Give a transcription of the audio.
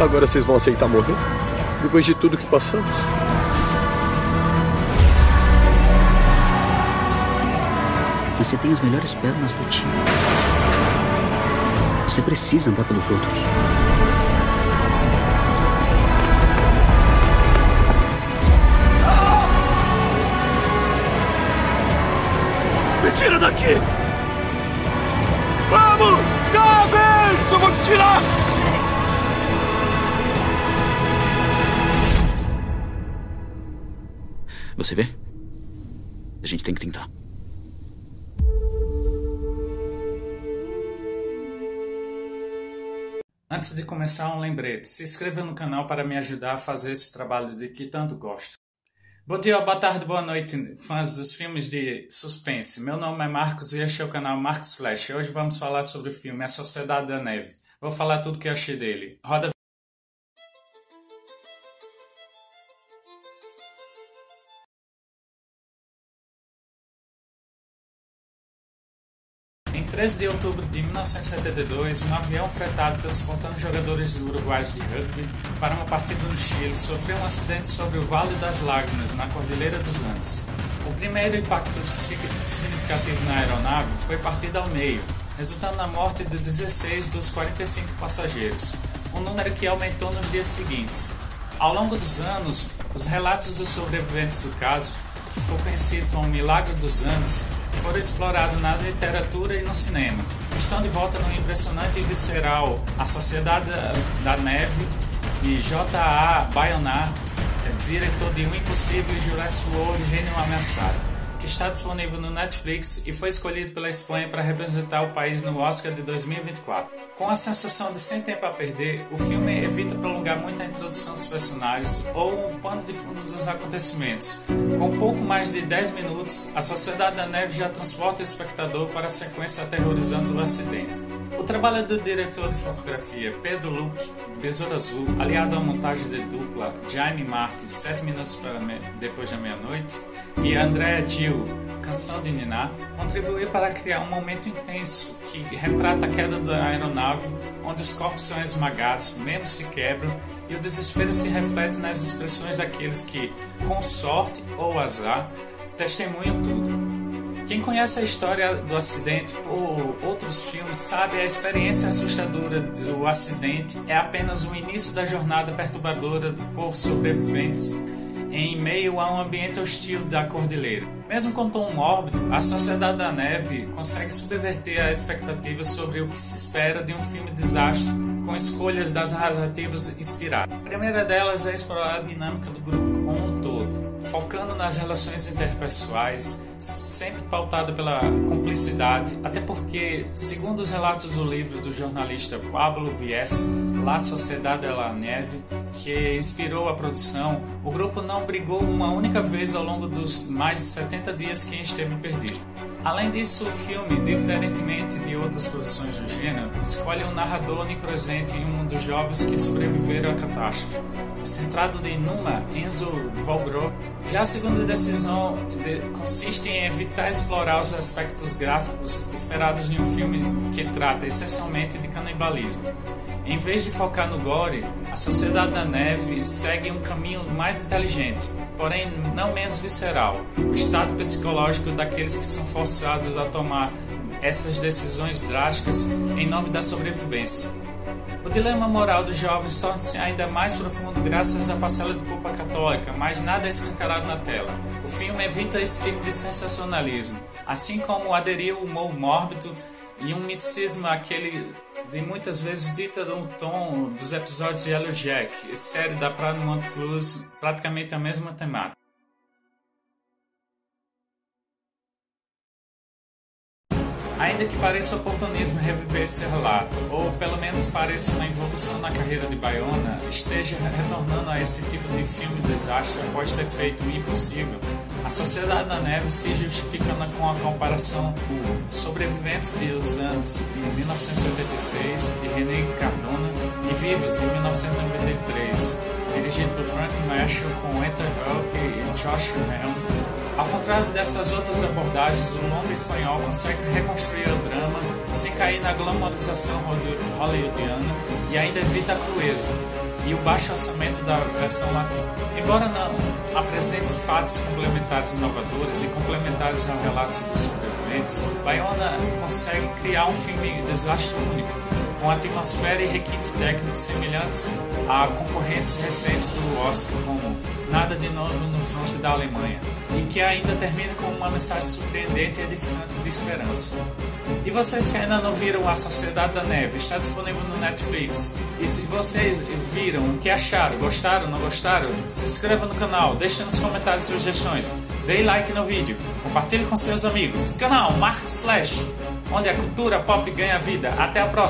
Agora vocês vão aceitar morrer? Depois de tudo que passamos? Você tem as melhores pernas do time. Você precisa andar pelos outros. Me tira daqui! Você vê? A gente tem que tentar. Antes de começar, um lembrete: se inscreva no canal para me ajudar a fazer esse trabalho de que tanto gosto. Bom dia, boa tarde, boa noite, fãs dos filmes de suspense. Meu nome é Marcos e este é o canal Marcos Slash. Hoje vamos falar sobre o filme A Sociedade da Neve. Vou falar tudo que eu achei dele. Roda 13 de outubro de 1972, um avião fretado transportando jogadores uruguaios de rugby para uma partida no Chile sofreu um acidente sobre o Vale das Lágrimas, na Cordilheira dos Andes. O primeiro impacto significativo na aeronave foi partida ao meio, resultando na morte de 16 dos 45 passageiros, um número que aumentou nos dias seguintes. Ao longo dos anos, os relatos dos sobreviventes do caso, que ficou conhecido como Milagre dos Andes, foram explorados na literatura e no cinema. Estão de volta no impressionante e visceral A Sociedade da Neve de J.A. Bayona, diretor de Um Impossível e Jurassic World Reino Ameaçado, está disponível no Netflix e foi escolhido pela Espanha para representar o país no Oscar de 2024. Com a sensação de sem tempo a perder, o filme evita prolongar muito a introdução dos personagens ou um pano de fundo dos acontecimentos. Com pouco mais de 10 minutos, a Sociedade da Neve já transporta o espectador para a sequência aterrorizante do acidente. O trabalho do diretor de fotografia Pedro Luque, Besouro Azul, aliado à montagem de dupla Jaime Martin, 7 minutos para depois da meia-noite, e Andrea Gil, Canção de Niná, contribuiu para criar um momento intenso que retrata a queda da aeronave, onde os corpos são esmagados, membros se quebram e o desespero se reflete nas expressões daqueles que, com sorte ou azar, testemunham tudo. Quem conhece a história do acidente por outros filmes sabe a experiência assustadora do acidente é apenas o início da jornada perturbadora por sobreviventes em meio a um ambiente hostil da cordilheira. Mesmo com tom mórbido, a Sociedade da Neve consegue subverter a expectativa sobre o que se espera de um filme desastre com escolhas das narrativas inspiradas. A primeira delas é explorar a dinâmica do grupo como um todo, focando nas relações interpessoais, sempre pautada pela cumplicidade, até porque, segundo os relatos do livro do jornalista Pablo Vies, La Sociedade de la Neve, que inspirou a produção, o grupo não brigou uma única vez ao longo dos mais de 70 dias que esteve perdido. Além disso, o filme, diferentemente de outras produções do gênero, escolhe um narrador onipresente em um dos jovens que sobreviveram à catástrofe. O centrado de Numa, Enzo Volgro, já a segunda decisão de, consiste em evitar explorar os aspectos gráficos esperados em um filme que trata essencialmente de canibalismo. Em vez de focar no gore, a Sociedade da Neve segue um caminho mais inteligente, porém não menos visceral, o estado psicológico daqueles que são forçados a tomar essas decisões drásticas em nome da sobrevivência. O dilema moral dos jovens torna-se ainda mais profundo graças à parcela de culpa católica, mas nada é escancarado na tela. O filme evita esse tipo de sensacionalismo, assim como aderir ao humor mórbido e um misticismo aquele de muitas vezes dita no tom dos episódios de Yellow Jack, série da Paramount Plus, praticamente a mesma temática. Ainda que pareça oportunismo reviver esse relato, ou pelo menos pareça uma evolução na carreira de Bayona, esteja retornando a esse tipo de filme desastre após ter feito o impossível, a Sociedade da Neve se justifica com a comparação por Sobreviventes de Os Andes, de 1976, de René Cardona, e Vivos, de 1993, dirigido Frank Marshall com Ethan Hawke e Josh Helm. Ao contrário dessas outras abordagens, o longo espanhol consegue reconstruir o drama sem cair na glamorização hollywoodiana e ainda evita a crueza. e o baixo orçamento da versão latina. Embora não apresente fatos complementares inovadores e complementares ao relato dos sobreviventes, Bayona consegue criar um filme desastre único, com atmosfera e requinte técnico semelhantes a concorrentes recentes do Oscar, como Nada de Novo no Fronte da Alemanha, e que ainda termina com uma mensagem surpreendente e edificante de esperança. E vocês que ainda não viram A Sociedade da Neve, está disponível no Netflix. E se vocês viram, o que acharam? Gostaram, não gostaram? Se inscreva no canal, deixe nos comentários sugestões, dê like no vídeo, compartilhe com seus amigos. Canal Mark Slash, onde a cultura pop ganha vida. Até a próxima!